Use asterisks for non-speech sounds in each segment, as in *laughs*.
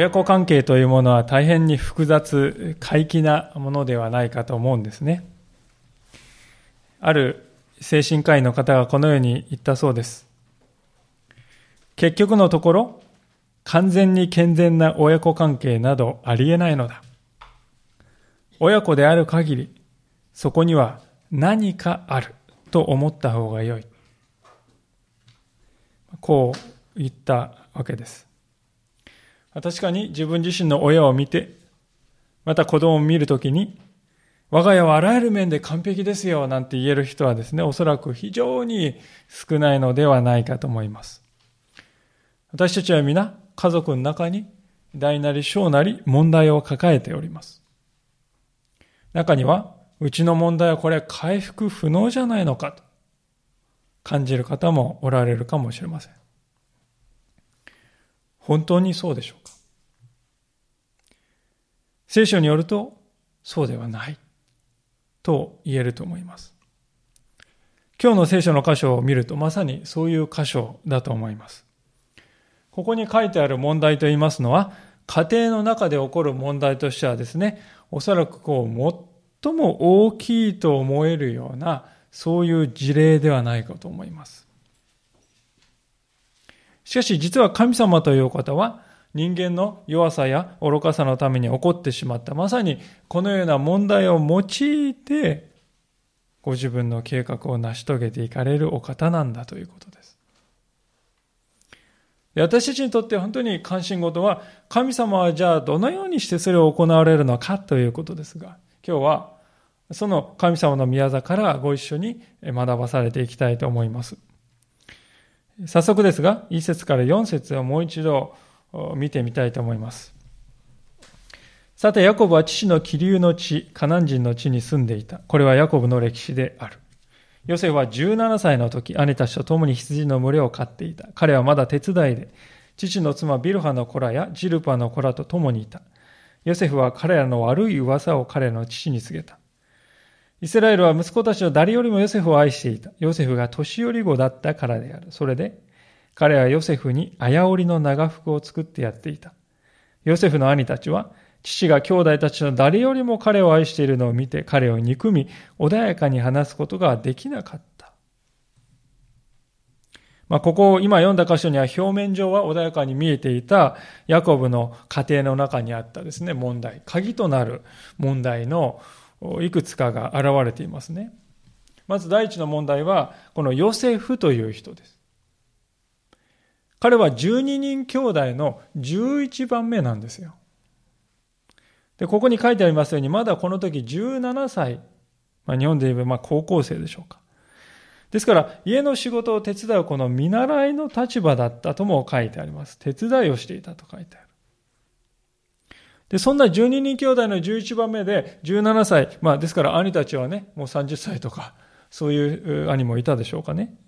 親子関係というものは大変に複雑、怪奇なものではないかと思うんですね。ある精神科医の方がこのように言ったそうです。結局のところ、完全に健全な親子関係などありえないのだ。親子である限り、そこには何かあると思った方が良い。こう言ったわけです。確かに自分自身の親を見て、また子供を見るときに、我が家はあらゆる面で完璧ですよなんて言える人はですね、おそらく非常に少ないのではないかと思います。私たちは皆家族の中に大なり小なり問題を抱えております。中には、うちの問題はこれ回復不能じゃないのかと感じる方もおられるかもしれません。本当にそうでしょうか？聖書によるとそうではないと言えると思います。今日の聖書の箇所を見るとまさにそういう箇所だと思います。ここに書いてある問題と言いますのは家庭の中で起こる問題としてはですね、おそらくこう最も大きいと思えるようなそういう事例ではないかと思います。しかし実は神様というお方は人間の弱さや愚かさのために起こってしまったまさにこのような問題を用いてご自分の計画を成し遂げていかれるお方なんだということです。私たちにとって本当に関心事は神様はじゃあどのようにしてそれを行われるのかということですが今日はその神様の宮座からご一緒に学ばされていきたいと思います。早速ですが、1節から4節をもう一度見てみたいと思います。さて、ヤコブは父の気流の地、カナン人の地に住んでいた。これはヤコブの歴史である。ヨセフは17歳の時、兄たちと共に羊の群れを飼っていた。彼はまだ手伝いで、父の妻ビルハの子らやジルパの子らと共にいた。ヨセフは彼らの悪い噂を彼の父に告げた。イスラエルは息子たちの誰よりもヨセフを愛していた。ヨセフが年寄り子だったからである。それで、彼はヨセフに綾織の長服を作ってやっていた。ヨセフの兄たちは、父が兄弟たちの誰よりも彼を愛しているのを見て、彼を憎み、穏やかに話すことができなかった。まあ、ここ、今読んだ箇所には表面上は穏やかに見えていたヤコブの家庭の中にあったですね、問題、鍵となる問題のいくつかが現れていますね。まず第一の問題は、このヨセフという人です。彼は12人兄弟の11番目なんですよ。で、ここに書いてありますように、まだこの時17歳、まあ、日本で言えばまあ高校生でしょうか。ですから、家の仕事を手伝うこの見習いの立場だったとも書いてあります。手伝いをしていたと書いてある。で、そんな12人兄弟の11番目で17歳、まあですから兄たちはね、もう30歳とか、そういう兄もいたでしょうかね。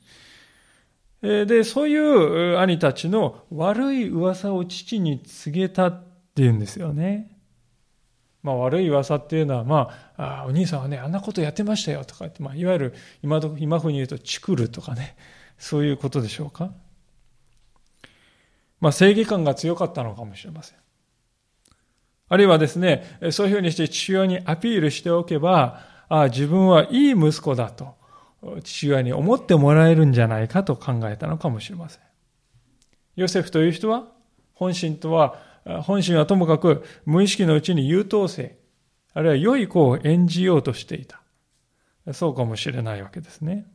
で、そういう兄たちの悪い噂を父に告げたっていうんですよね。まあ悪い噂っていうのは、まあ、あお兄さんはね、あんなことやってましたよとか言って、まあいわゆる今今風に言うとチクるとかね、そういうことでしょうか。まあ正義感が強かったのかもしれません。あるいはですね、そういうふうにして父親にアピールしておけば、ああ自分はいい息子だと、父親に思ってもらえるんじゃないかと考えたのかもしれません。ヨセフという人は、本心とは、本心はともかく無意識のうちに優等生、あるいは良い子を演じようとしていた。そうかもしれないわけですね。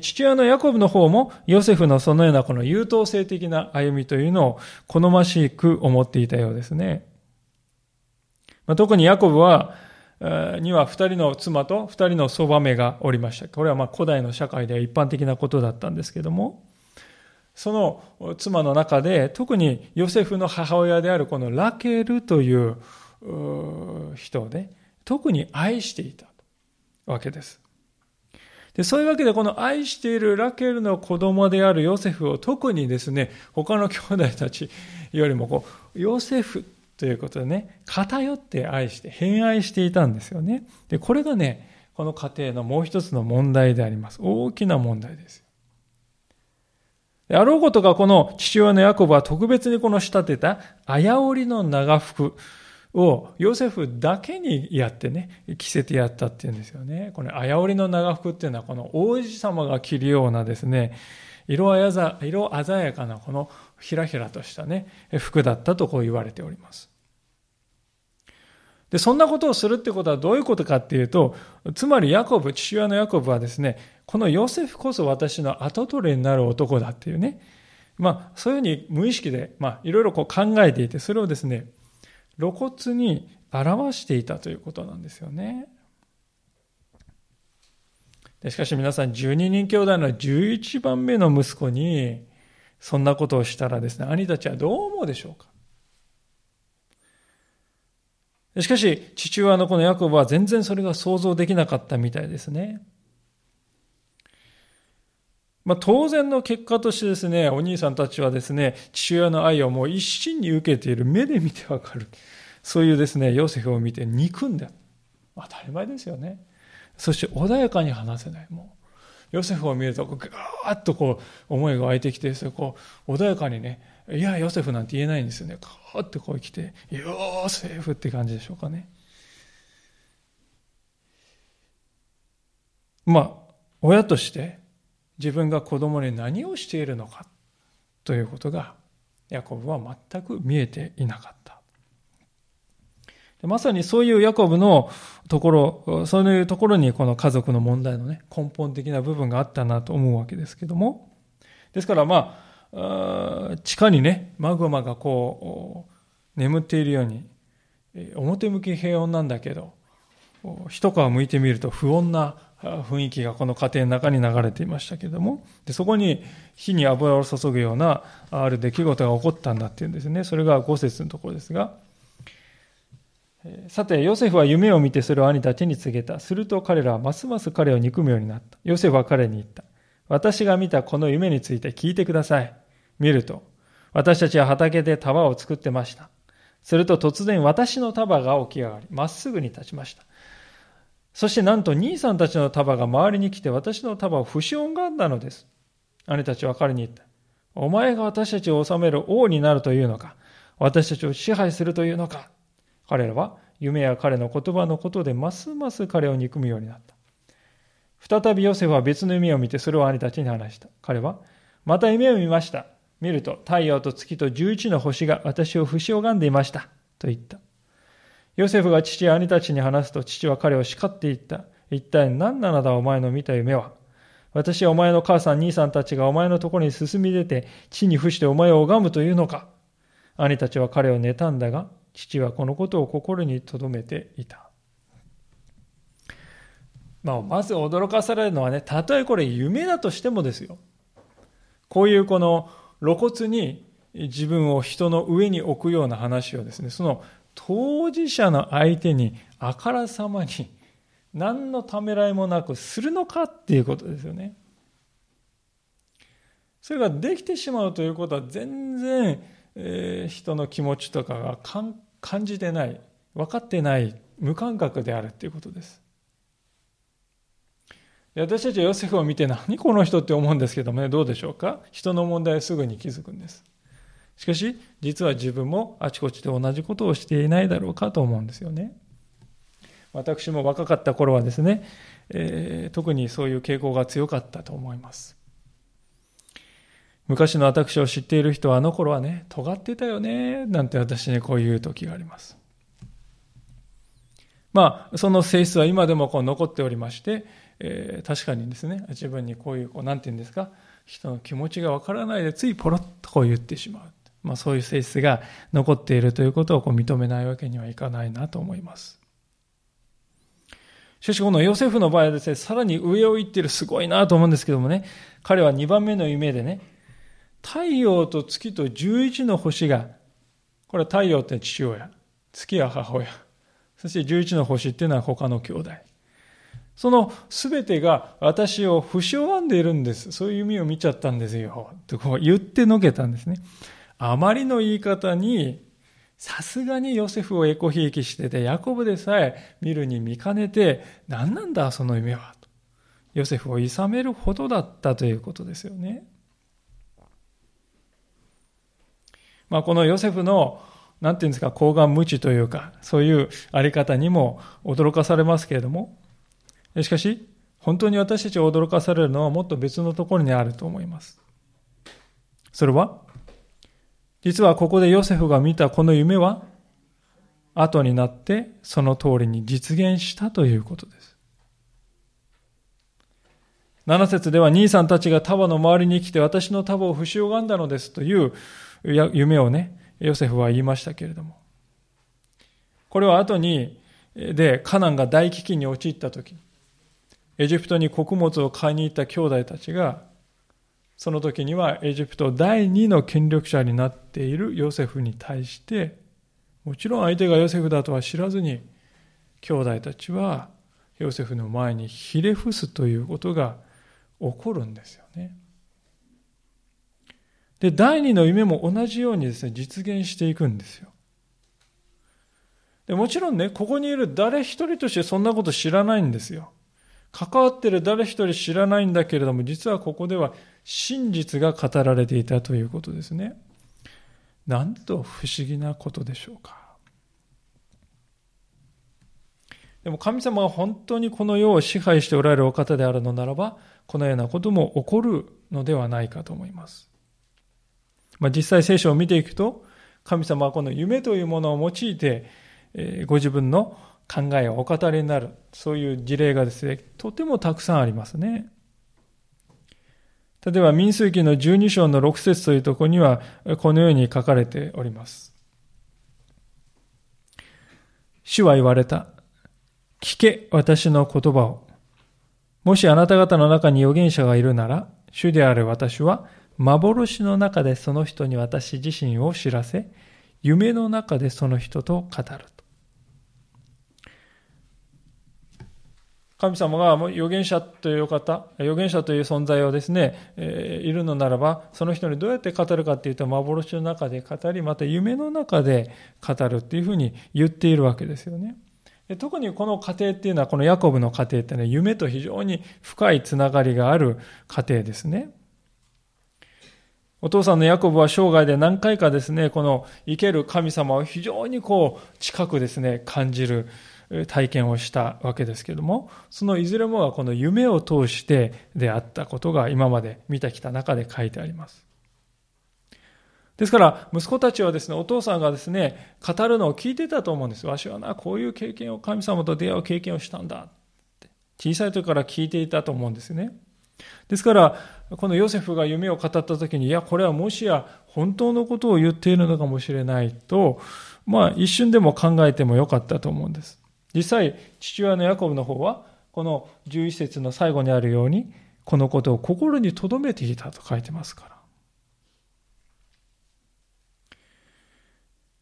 父親のヤコブの方もヨセフのそのようなこの優等生的な歩みというのを好ましく思っていたようですね。まあ、特にヤコブは、には二人の妻と二人のそばめがおりました。これはま古代の社会では一般的なことだったんですけども、その妻の中で特にヨセフの母親であるこのラケルという人で特に愛していたわけです。で、そういうわけでこの愛しているラケルの子供であるヨセフを特にですね、他の兄弟たちよりもこう、ヨセフということでね、偏って愛して、偏愛していたんですよね。で、これがね、この家庭のもう一つの問題であります。大きな問題です。であろうことがこの父親のヤコブは特別にこの仕立てたあやおりの長服をヨセフだけにやってね、着せてやったっていうんですよね。このあやおりの長服っていうのはこの王子様が着るようなですね、色色鮮やかなこのひらひらとしたね、服だったとこう言われております。で、そんなことをするってことはどういうことかっていうと、つまりヤコブ、父親のヤコブはですね、このヨセフこそ私の後取りになる男だっていうね、まあ、そういうふうに無意識で、まあ、いろいろこう考えていて、それをですね、露骨に表していたということなんですよね。しかし皆さん、12人兄弟の11番目の息子に、そんなことをしたらですね、兄たちはどう思うでしょうか？しかし、父親のこのヤコブは全然それが想像できなかったみたいですね。まあ、当然の結果としてですね、お兄さんたちはですね、父親の愛をもう一心に受けている、目で見てわかる。そういうですね、ヨセフを見て憎んで当たり前ですよね。そして穏やかに話せない。もう、ヨセフを見ると、ぐーっとこう、思いが湧いてきて、それこう、穏やかにね、いや、ヨセフなんて言えないんですよね。カーってこう来て、ヨセフって感じでしょうかね。まあ、親として自分が子供に何をしているのかということが、ヤコブは全く見えていなかった。まさにそういうヤコブのところ、そういうところにこの家族の問題のね、根本的な部分があったなと思うわけですけども。ですからまあ、地下にね、マグマがこう、眠っているように、表向き平穏なんだけど、一皮向いてみると不穏な雰囲気がこの家庭の中に流れていましたけれども、でそこに火に油を注ぐようなある出来事が起こったんだっていうんですね。それが5節のところですが、さて、ヨセフは夢を見てそれを兄たちに告げた。すると彼らはますます彼を憎むようになった。ヨセフは彼に言った。私が見たこの夢について聞いてください。見ると、私たちは畑で束を作ってました。すると突然私の束が起き上がり、まっすぐに立ちました。そしてなんと兄さんたちの束が周りに来て私の束を不死音があったのです。兄たちは彼に言った。お前が私たちを治める王になるというのか私たちを支配するというのか彼らは夢や彼の言葉のことでますます彼を憎むようになった。再びヨセフは別の夢を見てそれを兄たちに話した。彼は、また夢を見ました。見ると太陽と月と十一の星が私を不死拝んでいました。と言った。ヨセフが父や兄たちに話すと父は彼を叱って言った。一体何なのだお前の見た夢は？私はお前の母さん、兄さんたちがお前のところに進み出て地に伏してお前を拝むというのか？兄たちは彼を妬んだが、父はこのことを心に留めていた。まあ、まず驚かされるのはね、たとえこれ夢だとしてもですよ。こういうこの露骨に自分を人の上に置くような話をですね、その当事者の相手にあからさまに何のためらいもなくするのかっていうことですよね。それができてしまうということは全然えー、人の気持ちとかが感じてない、分かってない、無感覚であるということです。で私たちはヨセフを見て何この人って思うんですけどもね、どうでしょうか？人の問題すぐに気づくんです。しかし、実は自分もあちこちで同じことをしていないだろうかと思うんですよね。私も若かった頃はですね、えー、特にそういう傾向が強かったと思います。昔の私を知っている人はあの頃はね、尖ってたよね、なんて私にこう言う時があります。まあ、その性質は今でもこう残っておりまして、えー、確かにですね、自分にこういう、こう、なんて言うんですか、人の気持ちがわからないでついポロッとこう言ってしまう。まあそういう性質が残っているということをこう認めないわけにはいかないなと思います。しかしこのヨセフの場合はですね、さらに上を行っているすごいなと思うんですけどもね、彼は2番目の夢でね、太陽と月と十一の星が、これは太陽って父親、月は母親、そして十一の星っていうのは他の兄弟。その全てが私を不死拝んでいるんです。そういう意味を見ちゃったんですよ。とこう言ってのけたんですね。あまりの言い方に、さすがにヨセフをエコひいきしてて、ヤコブでさえ見るに見かねて、何なんだその夢は。とヨセフを諌めるほどだったということですよね。まあ、このヨセフの、なんていうんですか、高顔無知というか、そういうあり方にも驚かされますけれども、しかし、本当に私たちを驚かされるのはもっと別のところにあると思います。それは、実はここでヨセフが見たこの夢は、後になってその通りに実現したということです。7節では兄さんたちが束の周りに来て私の束を不し拝んだのですという夢をね、ヨセフは言いましたけれども。これは後に、で、カナンが大飢饉に陥った時、エジプトに穀物を買いに行った兄弟たちが、その時にはエジプト第二の権力者になっているヨセフに対して、もちろん相手がヨセフだとは知らずに、兄弟たちはヨセフの前にひれ伏すということが起こるんですよね。で、第二の夢も同じようにですね、実現していくんですよ。でもちろんね、ここにいる誰一人としてそんなこと知らないんですよ。関わってる誰一人知らないんだけれども、実はここでは真実が語られていたということですね。なんと不思議なことでしょうか。でも神様が本当にこの世を支配しておられるお方であるのならば、このようなことも起こるのではないかと思います。まあ、実際聖書を見ていくと、神様はこの夢というものを用いて、えご自分の考えをお語りになる、そういう事例がですね、とてもたくさんありますね。例えば、民数記の12章の6節というところには、このように書かれております。主は言われた。聞け、私の言葉を。もしあなた方の中に預言者がいるなら、主である私は、幻の中でその人に私自身を知らせ、夢の中でその人と語る神様が預言者という方、預言者という存在をですね、えー、いるのならば、その人にどうやって語るかっていうと、幻の中で語り、また夢の中で語るっていうふうに言っているわけですよね。で特にこの家庭っていうのは、このヤコブの家庭ってね、夢と非常に深いつながりがある家庭ですね。お父さんのヤコブは生涯で何回かですね、この生ける神様を非常にこう近くですね、感じる体験をしたわけですけども、そのいずれもはこの夢を通してであったことが今まで見てきた中で書いてあります。ですから、息子たちはですね、お父さんがですね、語るのを聞いてたと思うんです。わしはな、こういう経験を、神様と出会う経験をしたんだって。小さい時から聞いていたと思うんですね。ですから、このヨセフが夢を語った時に、いや、これはもしや本当のことを言っているのかもしれないと、まあ一瞬でも考えてもよかったと思うんです。実際、父親のヤコブの方は、この11節の最後にあるように、このことを心に留めていたと書いてますから。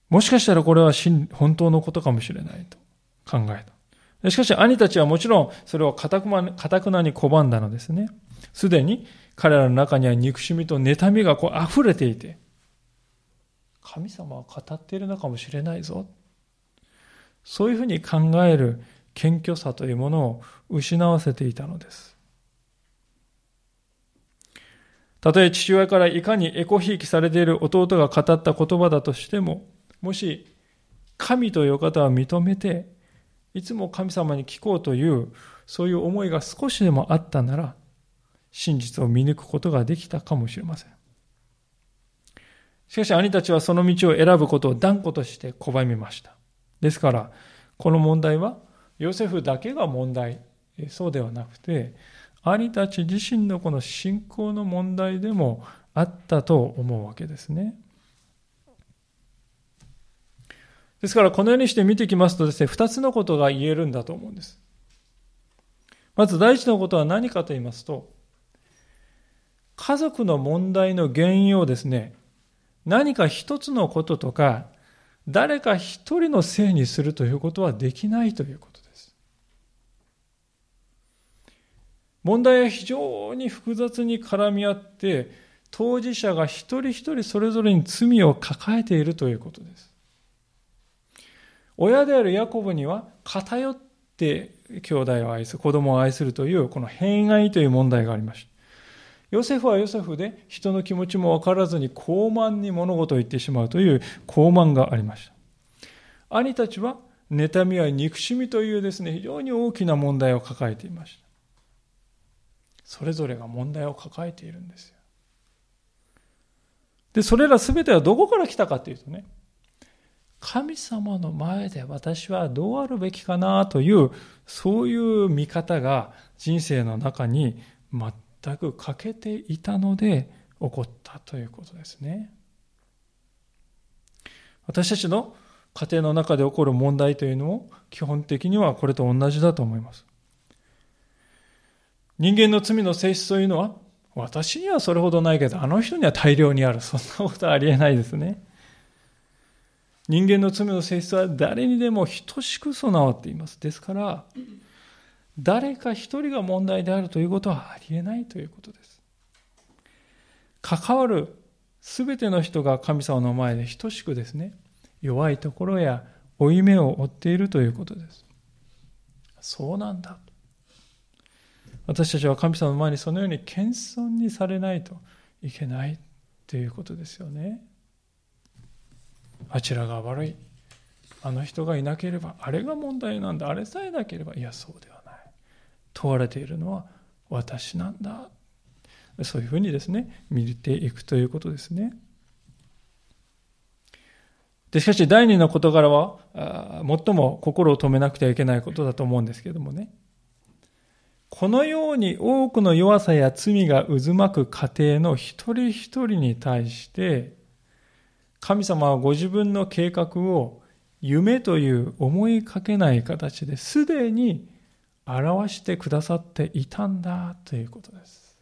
もしかしたらこれは本当のことかもしれないと考えた。しかし兄たちはもちろんそれをかたくなに拒んだのですね。すでに彼らの中には憎しみと妬みがこう溢れていて、神様は語っているのかもしれないぞ。そういうふうに考える謙虚さというものを失わせていたのです。たとえ父親からいかにエコひいきされている弟が語った言葉だとしても、もし神という方は認めて、いつも神様に聞こうという、そういう思いが少しでもあったなら、真実を見抜くことができたかもしれません。しかし兄たちはその道を選ぶことを断固として拒みました。ですから、この問題は、ヨセフだけが問題、そうではなくて、兄たち自身のこの信仰の問題でもあったと思うわけですね。ですから、このようにして見てきますとですね、二つのことが言えるんだと思うんです。まず第一のことは何かと言いますと、家族の問題の原因をですね、何か一つのこととか、誰か一人のせいにするということはできないということです。問題は非常に複雑に絡み合って、当事者が一人一人それぞれに罪を抱えているということです。親であるヤコブには偏って兄弟を愛す、子供を愛するというこの偏愛という問題がありました。ヨセフはヨセフで人の気持ちも分からずに高慢に物事を言ってしまうという高慢がありました。兄たちは妬みや憎しみというですね、非常に大きな問題を抱えていました。それぞれが問題を抱えているんですよ。で、それら全てはどこから来たかというとね、神様の前で私はどうあるべきかなという、そういう見方が人生の中に全全く欠けていたので起こったということですね。私たちの家庭の中で起こる問題というのも基本的にはこれと同じだと思います。人間の罪の性質というのは私にはそれほどないけどあの人には大量にある。そんなことはありえないですね。人間の罪の性質は誰にでも等しく備わっています。ですから、誰か一人が問題であるということはありえないということです。関わる全ての人が神様の前で等しくですね、弱いところや負い目を負っているということです。そうなんだ。私たちは神様の前にそのように謙遜にされないといけないということですよね。あちらが悪い。あの人がいなければ、あれが問題なんだ。あれさえなければ、いや、そうでは。問われているのは私なんだ。そういうふうにですね、見ていくということですね。で、しかし第二の事柄は、最も心を止めなくてはいけないことだと思うんですけどもね。このように多くの弱さや罪が渦巻く家庭の一人一人に対して、神様はご自分の計画を夢という思いかけない形ですでに表してくださっていたんだということです。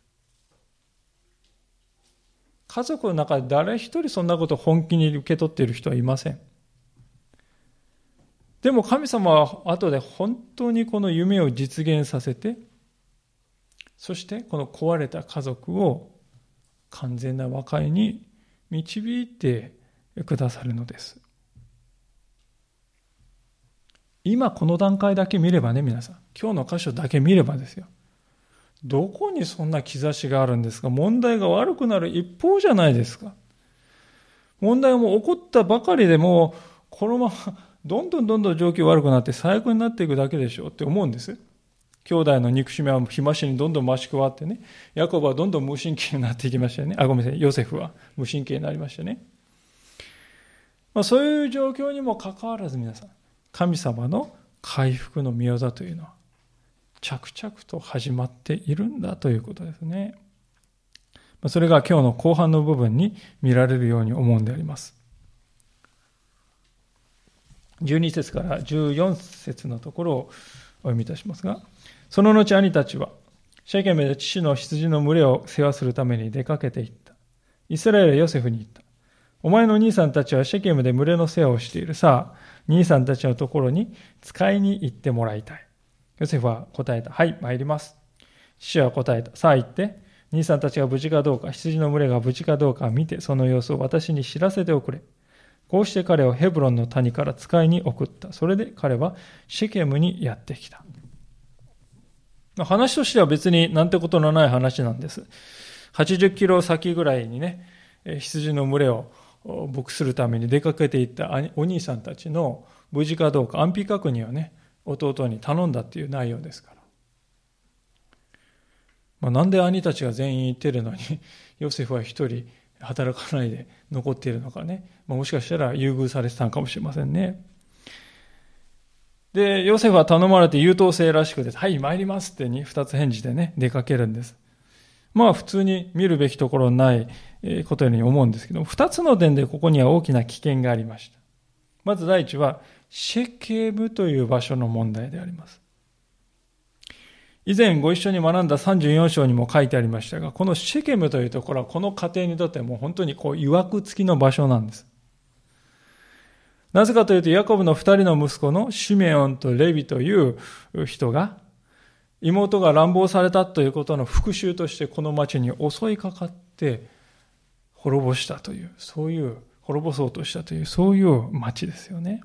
家族の中で誰一人そんなことを本気に受け取っている人はいません。でも神様は後で本当にこの夢を実現させて、そしてこの壊れた家族を完全な和解に導いてくださるのです。今この段階だけ見ればね、皆さん。今日の箇所だけ見ればですよ。どこにそんな兆しがあるんですか？問題が悪くなる一方じゃないですか。問題がもう起こったばかりでもうこのままどんどんどんどん状況悪くなって最悪になっていくだけでしょうって思うんです。兄弟の憎しみは日増しにどんどん増し加わってね、ヤコブはどんどん無神経になっていきましたよね。あ、ごめんなさい、ヨセフは無神経になりましたね。まあ、そういう状況にもかかわらず皆さん、神様の回復の御業というのは、着々と始まっているんだということですね。それが今日の後半の部分に見られるように思うんであります。12節から14節のところをお読みいたしますが、その後兄たちは、シェケメで父の羊の群れを世話するために出かけていった。イスラエルはヨセフに言った。お前の兄さんたちはシェケムで群れの世話をしている。さあ、兄さんたちのところに使いに行ってもらいたい。ヨセフは答えた。はい、参ります。父は答えた。さあ行って、兄さんたちが無事かどうか、羊の群れが無事かどうか見て、その様子を私に知らせておくれ。こうして彼をヘブロンの谷から使いに送った。それで彼はシェケムにやってきた。話としては別になんてことのない話なんです。80キロ先ぐらいにね、羊の群れを牧するために出かけていったお兄さんたちの無事かどうか安否確認をね弟に頼んだっていう内容ですから、まあ、なんで兄たちが全員行ってるのに *laughs* ヨセフは一人働かないで残っているのかね、まあ、もしかしたら優遇されてたのかもしれませんね。でヨセフは頼まれて優等生らしくて「はい参ります」って二つ返事でね出かけるんです。まあ普通に見るべきところないことように思うんですけども、二つの点でここには大きな危険がありました。まず第一は、シェケムという場所の問題であります。以前ご一緒に学んだ34章にも書いてありましたが、このシェケムというところはこの家庭にとってもう本当にこう、曰く付きの場所なんです。なぜかというと、ヤコブの二人の息子のシメオンとレビという人が、妹が乱暴されたということの復讐としてこの町に襲いかかって滅ぼしたという、そういう、滅ぼそうとしたという、そういう町ですよね。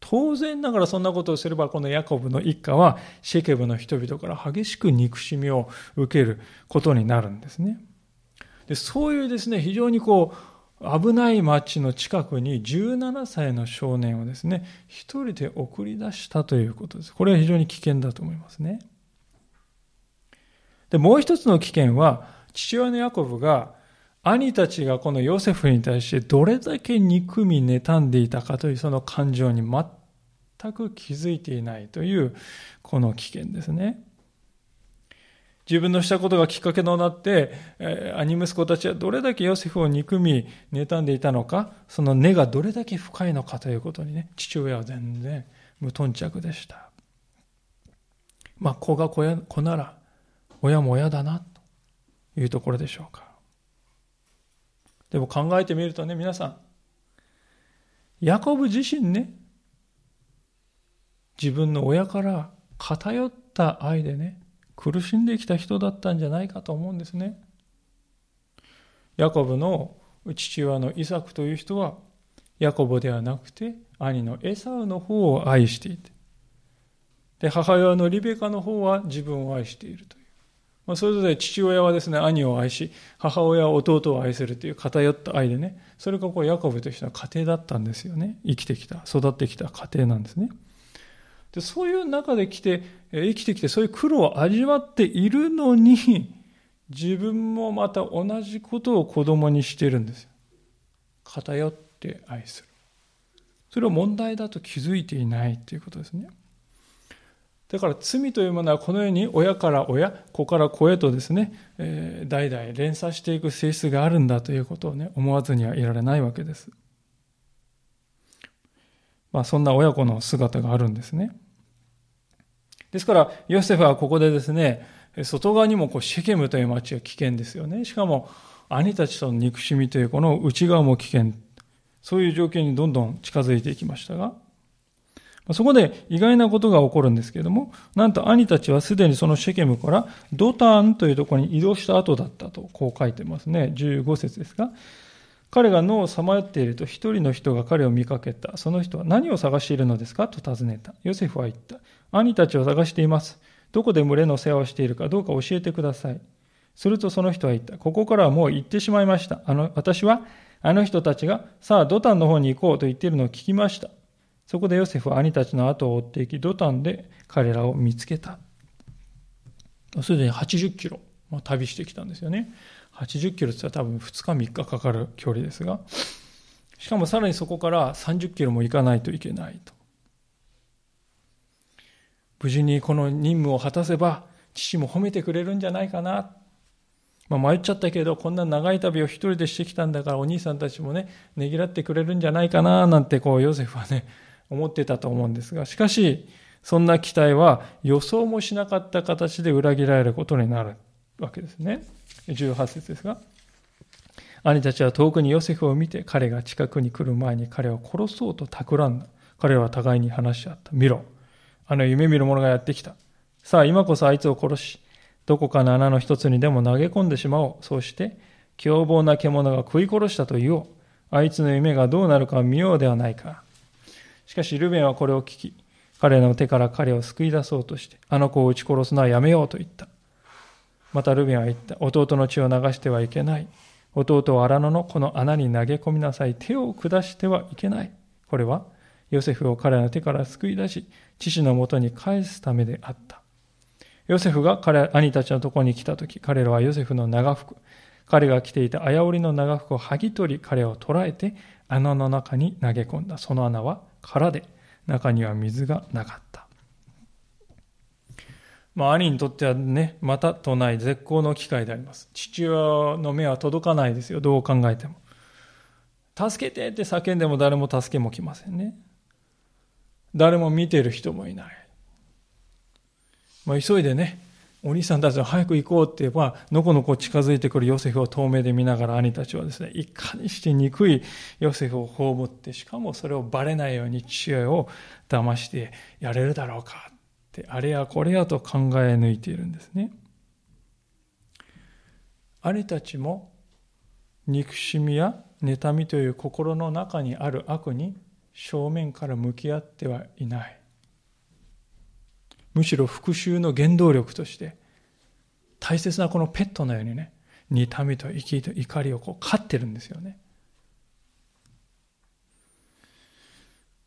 当然ながらそんなことをすれば、このヤコブの一家はシェケブの人々から激しく憎しみを受けることになるんですね。でそういうですね、非常にこう、危ない町の近くに17歳の少年をですね、一人で送り出したということです。これは非常に危険だと思いますね。で、もう一つの危険は、父親のヤコブが兄たちがこのヨセフに対してどれだけ憎み妬んでいたかというその感情に全く気づいていないというこの危険ですね。自分のしたことがきっかけとなって、兄息子たちはどれだけヨセフを憎み、妬んでいたのか、その根がどれだけ深いのかということにね、父親は全然無頓着でした。まあ、子が子や子なら、親も親だな、というところでしょうか。でも考えてみるとね、皆さん、ヤコブ自身ね、自分の親から偏った愛でね、苦しんできた人だったんじゃないかと思うんですね。ヤコブの父親のイサクという人は、ヤコブではなくて兄のエサウの方を愛していて、で母親のリベカの方は自分を愛しているという。ま、それぞれ父親はですね、兄を愛し、母親は弟を愛するという偏った愛でね、それがこうヤコブとしては家庭だったんですよね。生きてきた、育ってきた家庭なんですね。でそういう中で来て、生きてきて、そういう苦労を味わっているのに、自分もまた同じことを子供にしてるんですよ。偏って愛する。それは問題だと気づいていないということですね。だから罪というものはこのように親から親、子から子へとですね、えー、代々連鎖していく性質があるんだということをね、思わずにはいられないわけです。まあそんな親子の姿があるんですね。ですから、ヨセフはここでですね、外側にもこうシェケムという町は危険ですよね。しかも、兄たちとの憎しみというこの内側も危険。そういう状況にどんどん近づいていきましたが、そこで意外なことが起こるんですけれども、なんと兄たちはすでにそのシェケムからドタンというところに移動した後だったと、こう書いてますね。15節ですが、彼が脳をさまよっていると一人の人が彼を見かけた。その人は何を探しているのですか？と尋ねた。ヨセフは言った。兄たちを探しています。どこで群れの世話をしているかどうか教えてください。するとその人は言った。ここからはもう行ってしまいました。あの、私はあの人たちが、さあ、ドタンの方に行こうと言っているのを聞きました。そこでヨセフは兄たちの後を追っていき、ドタンで彼らを見つけた。すでに80キロ、まあ、旅してきたんですよね。80キロって言ったら多分2日3日かかる距離ですが、しかもさらにそこから30キロも行かないといけないと。無事にこの任務を果たせば、父も褒めてくれるんじゃないかな。まあ、迷っちゃったけど、こんな長い旅を一人でしてきたんだから、お兄さんたちもね、ねぎらってくれるんじゃないかな、なんてこう、ヨセフはね、思ってたと思うんですが、しかし、そんな期待は予想もしなかった形で裏切られることになるわけですね。18節ですが、兄たちは遠くにヨセフを見て、彼が近くに来る前に彼を殺そうと企んだ。彼は互いに話し合った。見ろ。あの夢見る者がやってきた。さあ、今こそあいつを殺し、どこかの穴の一つにでも投げ込んでしまおう。そうして、凶暴な獣が食い殺したと言おう。あいつの夢がどうなるか見ようではないか。しかしルベンはこれを聞き、彼の手から彼を救い出そうとして、あの子を撃ち殺すのはやめようと言った。またルベンは言った。弟の血を流してはいけない。弟を荒野のこの穴に投げ込みなさい。手を下してはいけない。これは、ヨセフを彼の手から救い出し、父のもとに返すためであった。ヨセフが彼、兄たちのところに来たとき、彼らはヨセフの長服、彼が着ていた綾織の長服を剥ぎ取り、彼を捕らえて穴の中に投げ込んだ。その穴は空で中には水がなかった。まあ、兄にとってはね、またとない絶好の機会であります。父親の目は届かないですよ、どう考えても。助けてって叫んでも誰も助けも来ませんね。誰も見てる人もいない。まあ、急いでね、お兄さんたちは早く行こうって言えば、のこのこ近づいてくるヨセフを遠目で見ながら兄たちはですね、いかにして憎いヨセフを葬って、しかもそれをバレないように父親を騙してやれるだろうかって、あれやこれやと考え抜いているんですね。兄たちも憎しみや妬みという心の中にある悪に正面から向き合ってはいない。むしろ復讐の原動力として、大切なこのペットのようにね、妬みと怒りをこう飼ってるんですよね。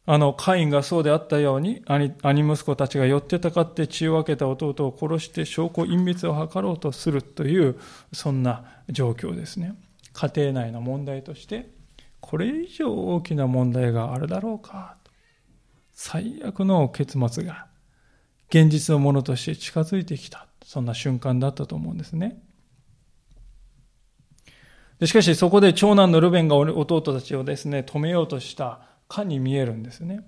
あの、カインがそうであったように、兄兄息子たちが寄ってたかって血を分けた弟を殺して証拠隠滅を図ろうとするという、そんな状況ですね。家庭内の問題として、これ以上大きな問題があるだろうか。最悪の結末が、現実のものとして近づいてきた。そんな瞬間だったと思うんですね。でしかしそこで長男のルベンが弟たちをですね、止めようとしたかに見えるんですね。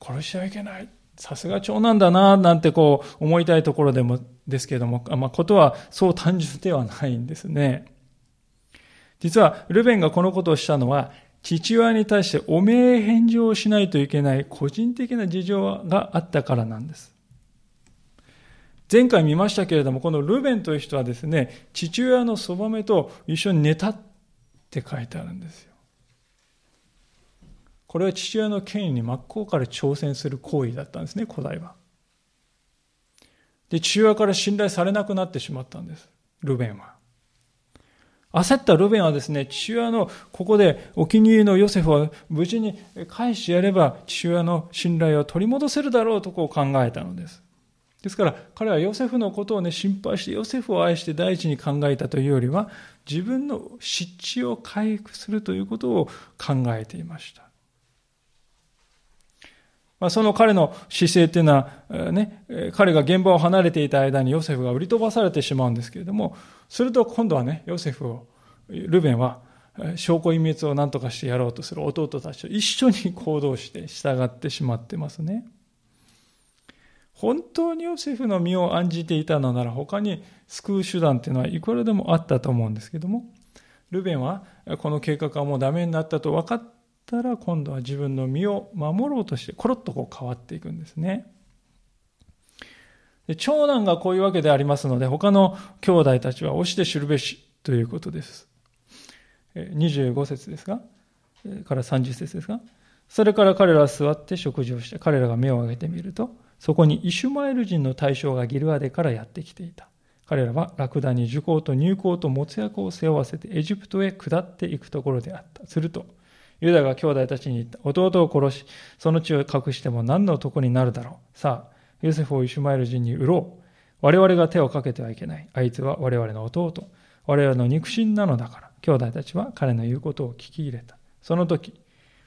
殺しちゃいけない。さすが長男だな、なんてこう思いたいところでも、ですけれども、まあ、ことはそう単純ではないんですね。実は、ルベンがこのことをしたのは、父親に対して汚名返上をしないといけない個人的な事情があったからなんです。前回見ましたけれども、このルベンという人はですね、父親のそばめと一緒に寝たって書いてあるんですよ。これは父親の権威に真っ向から挑戦する行為だったんですね、古代は。で、父親から信頼されなくなってしまったんです、ルベンは。焦ったルベンはですね、父親のここでお気に入りのヨセフを無事に返してやれば父親の信頼を取り戻せるだろうとこう考えたのです。ですから彼はヨセフのことをね心配してヨセフを愛して第一に考えたというよりは自分の失地を回復するということを考えていました。まあ、その彼の姿勢っていうのは、ね、彼が現場を離れていた間にヨセフが売り飛ばされてしまうんですけれども、すると今度はね、ヨセフを、ルベンは、証拠隠滅を何とかしてやろうとする弟たちと一緒に行動して従ってしまってますね。本当にヨセフの身を案じていたのなら他に救う手段っていうのはいくらでもあったと思うんですけども、ルベンはこの計画はもうダメになったと分かったら今度は自分の身を守ろうとしてコロッとこう変わっていくんですね。で長男がこういうわけでありますので他の兄弟たちは押して知るべしということです。25節ですがから30節ですがそれから彼らは座って食事をして彼らが目を上げてみるとそこにイシュマエル人の大将がギルアデからやってきていた。彼らはラクダに樹高と入港ともつ薬を背負わせてエジプトへ下っていくところであった。すると、ユダが兄弟たちに言った。弟を殺し、その血を隠しても何の男になるだろう。さあ、ヨセフをイシュマエル人に売ろう。我々が手をかけてはいけない。あいつは我々の弟。我々の肉親なのだから。兄弟たちは彼の言うことを聞き入れた。その時、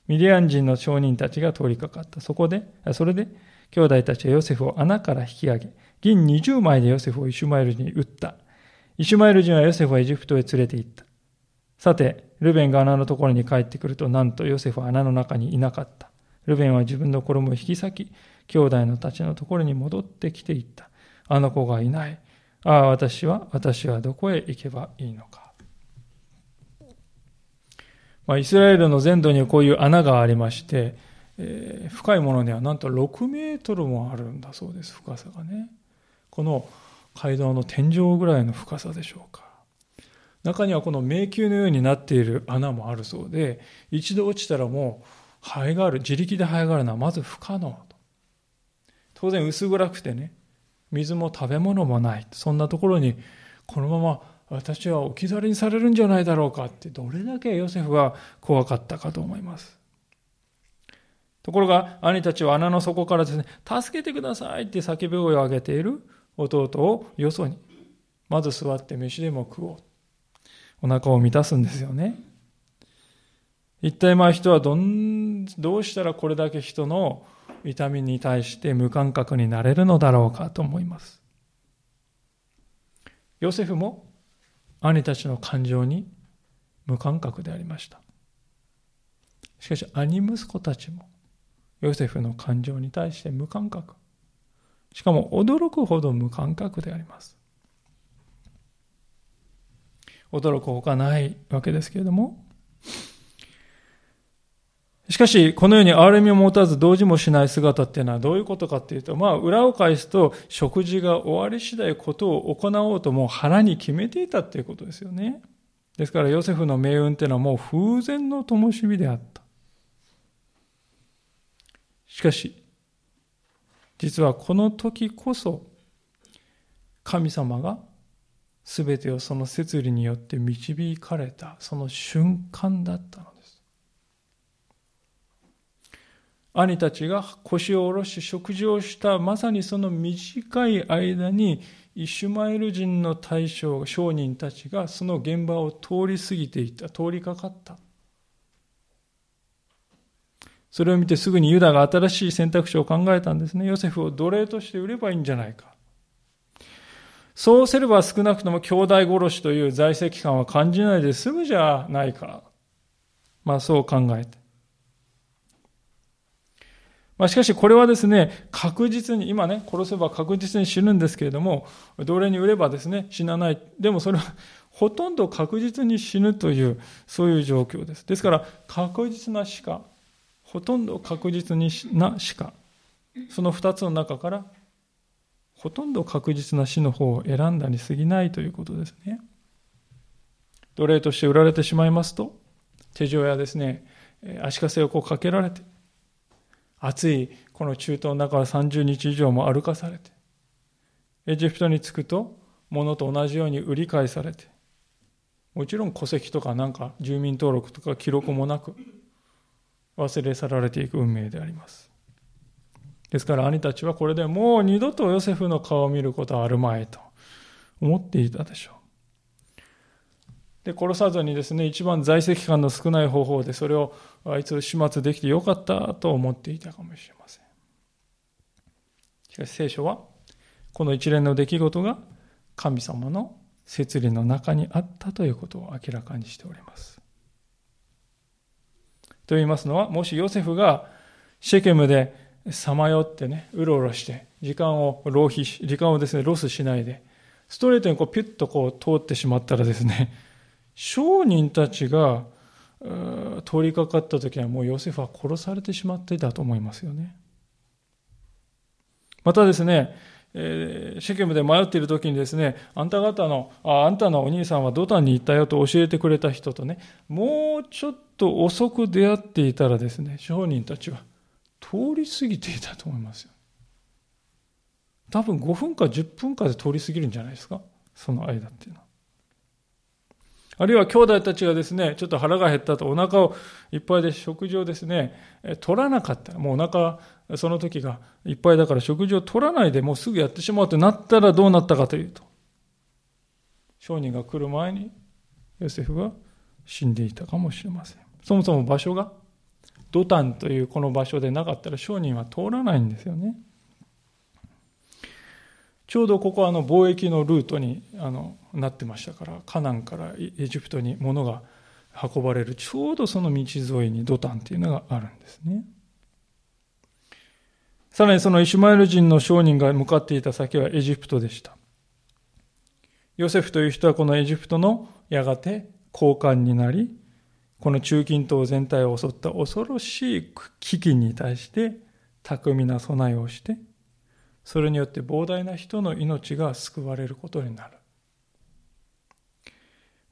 ミディアン人の商人たちが通りかかった。そこで、それで、兄弟たちはヨセフを穴から引き上げ、銀20枚でヨセフをイシュマエル人に売った。イシュマエル人はヨセフをエジプトへ連れて行った。さて、ルベンが穴のところに帰ってくると、なんとヨセフは穴の中にいなかった。ルベンは自分の衣を引き裂き、兄弟のたちのところに戻ってきていった。あの子がいない。ああ、私は、私はどこへ行けばいいのか。まあ、イスラエルの全土にこういう穴がありまして、えー、深いものにはなんと6メートルもあるんだそうです、深さがね。この街道の天井ぐらいの深さでしょうか。中にはこの迷宮のようになっている穴もあるそうで、一度落ちたらもう生えがある、自力で生えがあるのはまず不可能と。当然薄暗くてね、水も食べ物もない。そんなところに、このまま私は置き去りにされるんじゃないだろうかって、どれだけヨセフは怖かったかと思います。ところが、兄たちは穴の底からですね、助けてくださいって叫び声を上げている弟をよそに、まず座って飯でも食おう。お腹を満たすんですよね。一体まあ人はどん、どうしたらこれだけ人の痛みに対して無感覚になれるのだろうかと思います。ヨセフも兄たちの感情に無感覚でありました。しかし兄息子たちもヨセフの感情に対して無感覚。しかも驚くほど無感覚であります。驚くほかないわけですけれども、しかし、このように憐れみを持たず同時もしない姿っていうのはどういうことかっていうと、まあ、裏を返すと、食事が終わり次第ことを行おうともう腹に決めていたっていうことですよね。ですから、ヨセフの命運っていうのはもう風前の灯火であった。しかし、実はこの時こそ、神様が全てをその摂理によって導かれた、その瞬間だったのです。兄たちが腰を下ろし食事をしたまさにその短い間にイシュマエル人の大将、商人たちがその現場を通り過ぎていった、通りかかった。それを見てすぐにユダが新しい選択肢を考えたんですね。ヨセフを奴隷として売ればいいんじゃないか。そうすれば少なくとも兄弟殺しという在籍感は感じないで済むじゃないか。まあそう考えて。まあ、しかしこれはですね、確実に、今ね、殺せば確実に死ぬんですけれども、奴隷に売ればですね、死なない。でもそれはほとんど確実に死ぬという、そういう状況です。ですから、確実な死か、ほとんど確実にな死か、その二つの中から、ほとんど確実な死の方を選んだに過ぎないということですね。奴隷として売られてしまいますと、手錠やですね、足かせをこうかけられて、暑いこの中東の中は30日以上も歩かされて、エジプトに着くと、物と同じように売り買いされて、もちろん戸籍とかなんか住民登録とか記録もなく、忘れ去られていく運命であります。ですから兄たちはこれでもう二度とヨセフの顔を見ることはあるまいと思っていたでしょう。で、殺さずにですね、一番在籍感の少ない方法でそれをあいつ始末できてよかったと思っていたかもしれません。しかし聖書は、この一連の出来事が神様の摂理の中にあったということを明らかにしております。と言いますのは、もしヨセフがシェケムでさまよってね、うろうろして、時間を浪費し、時間をですね、ロスしないで、ストレートにこうピュッとこう通ってしまったらですね、商人たちが通りかかった時はもうヨセフは殺されてしまっていたと思いますよね。またですね、えー、シェケムで迷っている時にですね、あんた方の、ああんたのお兄さんはドタンに行ったよと教えてくれた人とね、もうちょっと遅く出会っていたらですね、商人たちは通り過ぎていたと思いますよ。多分5分か10分かで通り過ぎるんじゃないですか、その間っていうのは。あるいは兄弟たちがですね、ちょっと腹が減ったとお腹をいっぱいで食事をですね、取らなかった。もうお腹、その時がいっぱいだから食事を取らないでもうすぐやってしまうとなったらどうなったかというと、商人が来る前にヨセフが死んでいたかもしれません。そもそも場所がドタンというこの場所でなかったら商人は通らないんですよね。ちょうどここはあの貿易のルートにあのなってましたからカナンからエジプトに物が運ばれるちょうどその道沿いにドタンっていうのがあるんですねさらにそのイシュマエル人の商人が向かっていた先はエジプトでしたヨセフという人はこのエジプトのやがて交換になりこの中近東全体を襲った恐ろしい危機に対して巧みな備えをしてそれによって膨大な人の命が救われることになる。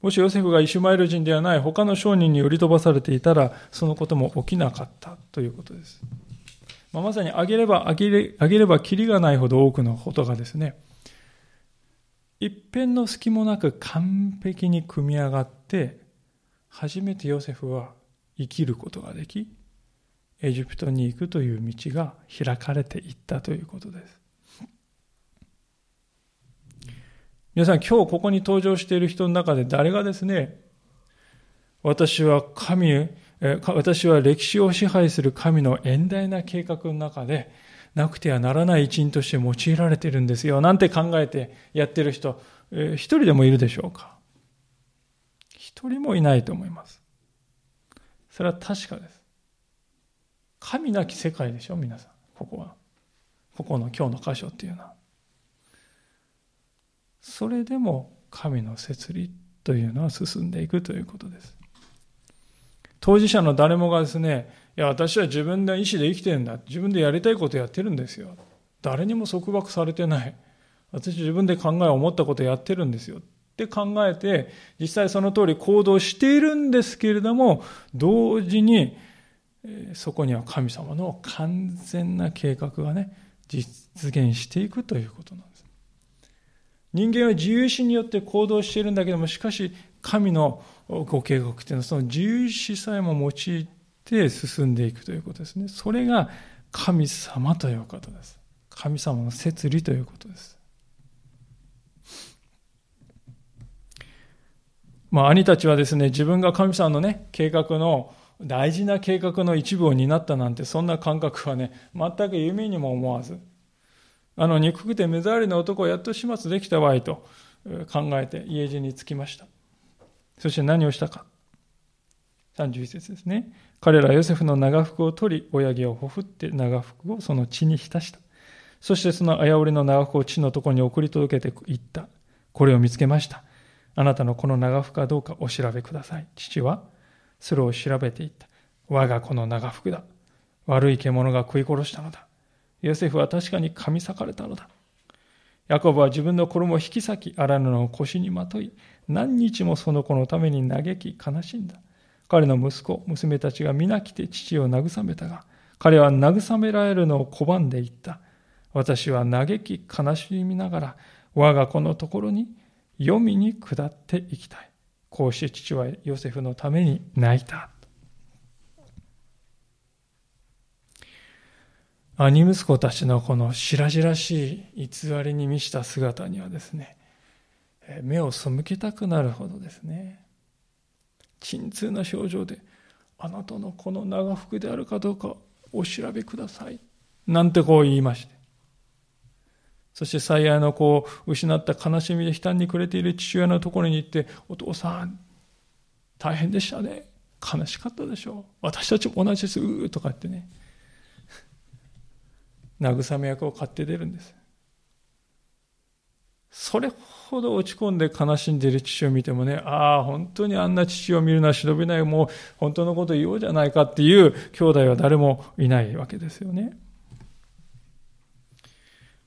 もしヨセフがイシュマエル人ではない他の商人に売り飛ばされていたら、そのことも起きなかったということです。まあ、まさにあげればあげれあげればきりがないほど多くのことがですね、一辺の隙もなく完璧に組み上がって、初めてヨセフは生きることができ、エジプトに行くという道が開かれていったということです。皆さん今日ここに登場している人の中で誰がですね、私は神、私は歴史を支配する神の遠大な計画の中でなくてはならない一員として用いられているんですよ。なんて考えてやってる人、一人でもいるでしょうか？一人もいないと思います。それは確かです。神なき世界でしょ皆さん。ここは。ここの今日の箇所っていうのは。それでも神の摂理というのは進んでいくということです。当事者の誰もがですね、いや、私は自分で意思で生きてるんだ。自分でやりたいことやってるんですよ。誰にも束縛されてない。私自分で考えを持ったことやってるんですよ。って考えて、実際その通り行動しているんですけれども、同時に、そこには神様の完全な計画がね、実現していくということなんです。人間は自由意志によって行動しているんだけども、しかし神のご計画というのはその自由意志さえも用いて進んでいくということですね。それが神様ということです。神様の摂理ということです。まあ、兄たちはですね、自分が神様のね、計画の大事な計画の一部を担ったなんて、そんな感覚はね、全く夢にも思わず、あの憎くて目障りな男をやっと始末できたわいと考えて家路に着きました。そして何をしたか。31節ですね。彼らヨセフの長服を取り、親毛をほふって長服をその血に浸した。そしてその綾織の長服を地のところに送り届けていった。これを見つけました。あなたのこの長服かどうかお調べください。父はそれを調べていった。我が子の長服だ。悪い獣が食い殺したのだ。ヨセフは確かに噛み裂かれたのだ。ヤコブは自分の衣を引き裂き、荒布を腰にまとい、何日もその子のために嘆き悲しんだ。彼の息子、娘たちが皆来て父を慰めたが、彼は慰められるのを拒んでいった。私は嘆き悲しみながら、我が子のところに読みに下っていきたい。こうして父はヨセフのために泣いた。兄息子たちのこの白々しい偽りに満ちた姿にはですね、目を背けたくなるほどですね、沈痛な表情で、あなたのこの長服であるかどうかお調べください。なんてこう言いまして。そして最愛の子を失った悲しみで悲嘆に暮れている父親のところに行って、お父さん、大変でしたね。悲しかったでしょう。私たちも同じです。うーとかってね。慰め役を買って出るんです。それほど落ち込んで悲しんでいる父を見てもね、ああ、本当にあんな父を見るのは忍びない、もう本当のこと言おうじゃないかっていう兄弟は誰もいないわけですよね。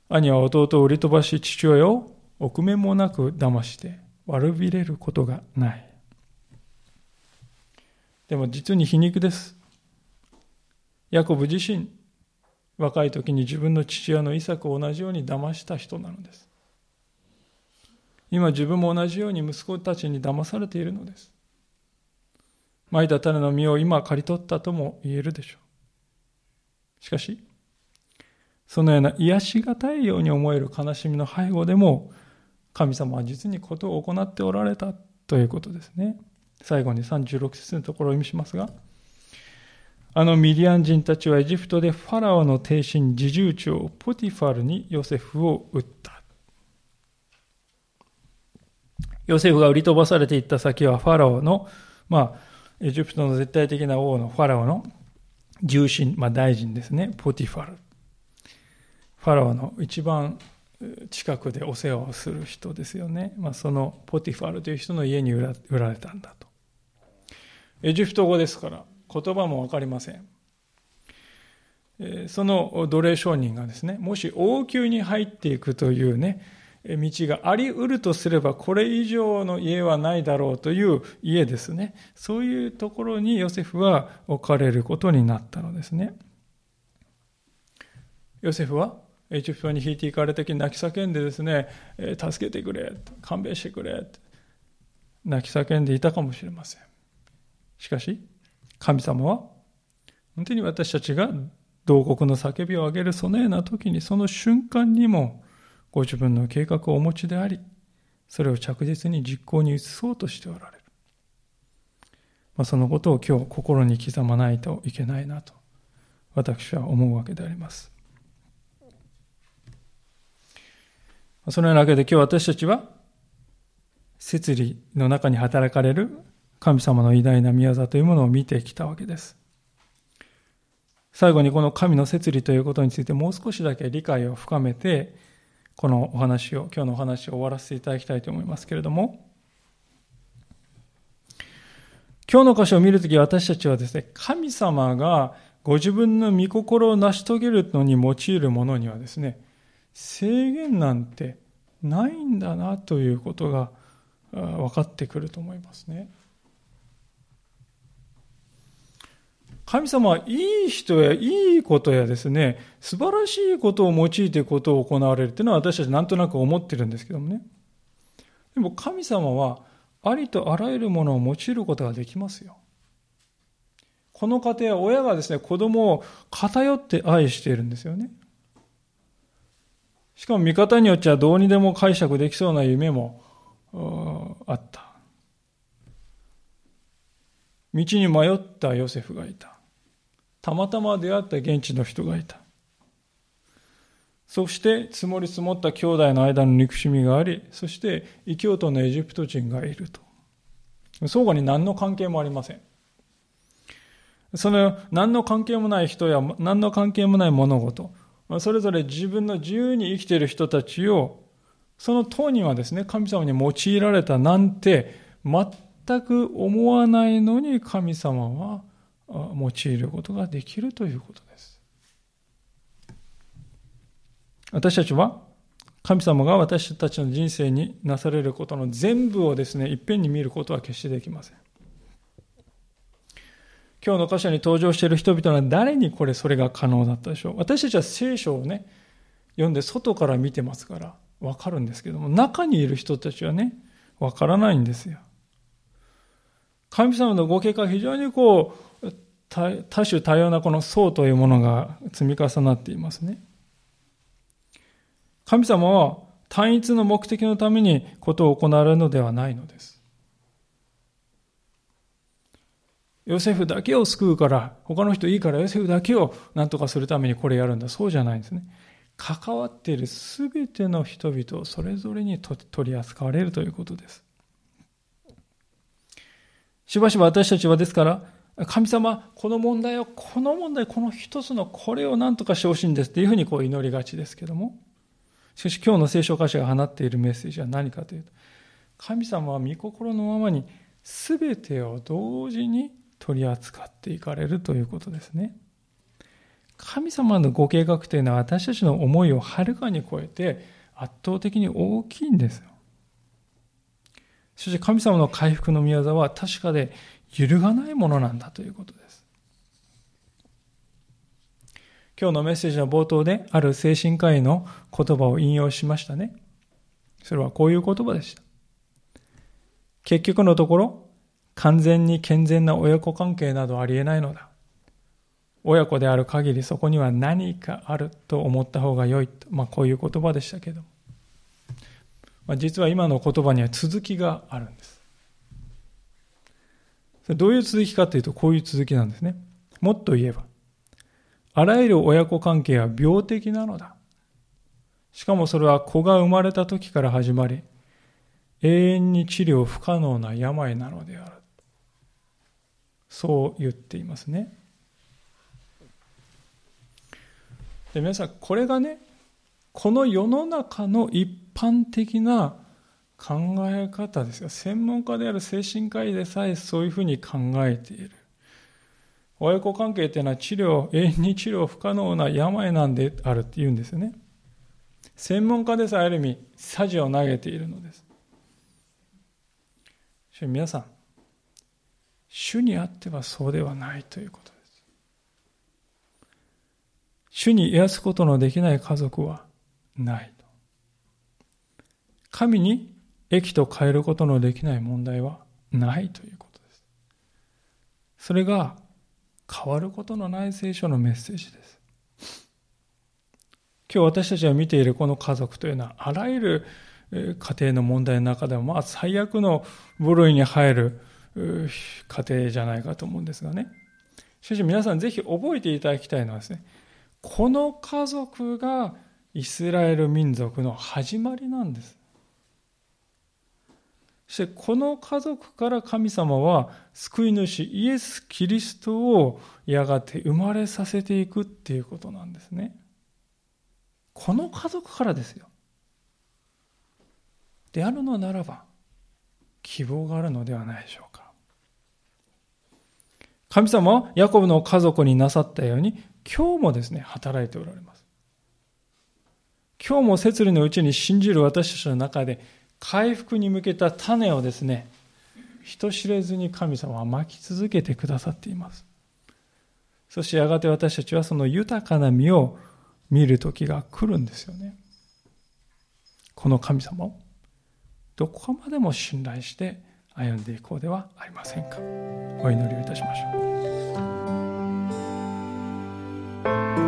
兄は弟を売り飛ばし父親を臆面もなく騙して悪びれることがない。でも実に皮肉です。ヤコブ自身、若い時に自分の父親のイサクを同じように騙した人なのです。今自分も同じように息子たちに騙されているのです。まいた種の実を今刈り取ったとも言えるでしょう。しかし、そのような癒しがたいように思える悲しみの背後でも、神様は実にことを行っておられたということですね。最後に36節のところを意味しますが、あのミディアン人たちはエジプトでファラオの廷臣侍従長ポティファルにヨセフを売った。ヨセフが売り飛ばされていった先はファラオの、まあ、エジプトの絶対的な王のファラオの重臣、まあ大臣ですね、ポティファル。ファラオの一番近くでお世話をする人ですよね。まあ、そのポティファルという人の家に売られたんだと。エジプト語ですから、言葉も分かりません。その奴隷商人がですね、もし王宮に入っていくというね、道があり得るとすれば、これ以上の家はないだろうという家ですね。そういうところにヨセフは置かれることになったのですね。ヨセフはエジプトに引いていかれた時に泣き叫んでですね、助けてくれ、勘弁してくれ、泣き叫んでいたかもしれません。しかし、神様は本当に私たちが同国の叫びを上げるそのような時にその瞬間にもご自分の計画をお持ちでありそれを着実に実行に移そうとしておられる、まあ、そのことを今日心に刻まないといけないなと私は思うわけでありますそのようなわけで今日私たちは摂理の中に働かれる神様の偉大な宮座というものを見てきたわけです。最後にこの神の摂理ということについてもう少しだけ理解を深めて、このお話を、今日のお話を終わらせていただきたいと思いますけれども、今日の箇所を見るとき私たちはですね、神様がご自分の御心を成し遂げるのに用いるものにはですね、制限なんてないんだなということが分かってくると思いますね。神様はいい人やいいことやですね、素晴らしいことを用いてことを行われるっていうのは私たちなんとなく思ってるんですけどもね。でも神様はありとあらゆるものを用いることができますよ。この家庭は親がですね、子供を偏って愛しているんですよね。しかも見方によってはどうにでも解釈できそうな夢もあった。道に迷ったヨセフがいた。たまたま出会った現地の人がいた。そして積もり積もった兄弟の間の憎しみがあり、そして異教徒のエジプト人がいると。相互に何の関係もありません。その何の関係もない人や何の関係もない物事、それぞれ自分の自由に生きている人たちを、その当人はですね、神様に用いられたなんて全く思わないのに神様は用いることができるということです。私たちは神様が私たちの人生になされることの全部をですね、いっぺんに見ることは決してできません。今日の箇所に登場している人々は誰にこれ、それが可能だったでしょう？私たちは聖書をね、読んで外から見てますからわかるんですけども、中にいる人たちはね、わからないんですよ。神様のご計画非常にこう、多種多様なこの層というものが積み重なっていますね。神様は単一の目的のためにことを行われるのではないのです。ヨセフだけを救うから、他の人いいからヨセフだけを何とかするためにこれやるんだ。そうじゃないんですね。関わっているすべての人々それぞれに取り扱われるということです。しばしば私たちはですから、神様、この問題を、この問題、この一つのこれを何とかしてほしいんですっていうふうにこう祈りがちですけども、しかし今日の聖書歌詞が放っているメッセージは何かというと、神様は御心のままに全てを同時に取り扱っていかれるということですね。神様のご計画というのは私たちの思いをはるかに超えて圧倒的に大きいんですよ。そして神様の回復の宮沢は確かで揺るがないものなんだということです。今日のメッセージの冒頭である精神科医の言葉を引用しましたね。それはこういう言葉でした。結局のところ、完全に健全な親子関係などありえないのだ。親子である限りそこには何かあると思った方が良いと、まあ、こういう言葉でしたけど、まあ、実は今の言葉には続きがあるんです。どういう続きかというとこういう続きなんですね。もっと言えば、あらゆる親子関係は病的なのだ。しかもそれは子が生まれた時から始まり、永遠に治療不可能な病なのである。そう言っていますね。で皆さんこれがねこの世の中の一般的な考え方ですよ。専門家である精神科医でさえそういうふうに考えている。親子関係っていうのは治療永遠に治療不可能な病なんであるって言うんですよね。専門家でさえある意味さじを投げているのです。皆さん主にあってはそうではないということです。主に癒すことのできない家族はない。神に益と変えることのできない問題はないということです。それが変わることのない聖書のメッセージです。今日私たちが見ているこの家族というのはあらゆる家庭の問題の中でもまあ最悪の部類に入る家庭じゃないかと思うんですがね。しかし皆さんぜひ覚えていただきたいのはですね、この家族がイスラエル民族の始まりなんです。そしてこの家族から神様は救い主イエス・キリストをやがて生まれさせていくっていうことなんですね。この家族からですよ。であるのならば希望があるのではないでしょう。神様はヤコブの家族になさったように、今日もですね、働いておられます。今日も摂理のうちに信じる私たちの中で、回復に向けた種をですね、人知れずに神様はまき続けてくださっています。そしてやがて私たちはその豊かな実を見る時が来るんですよね。この神様をどこまでも信頼して歩んでいこうではありませんか。お祈りをいたしましょう。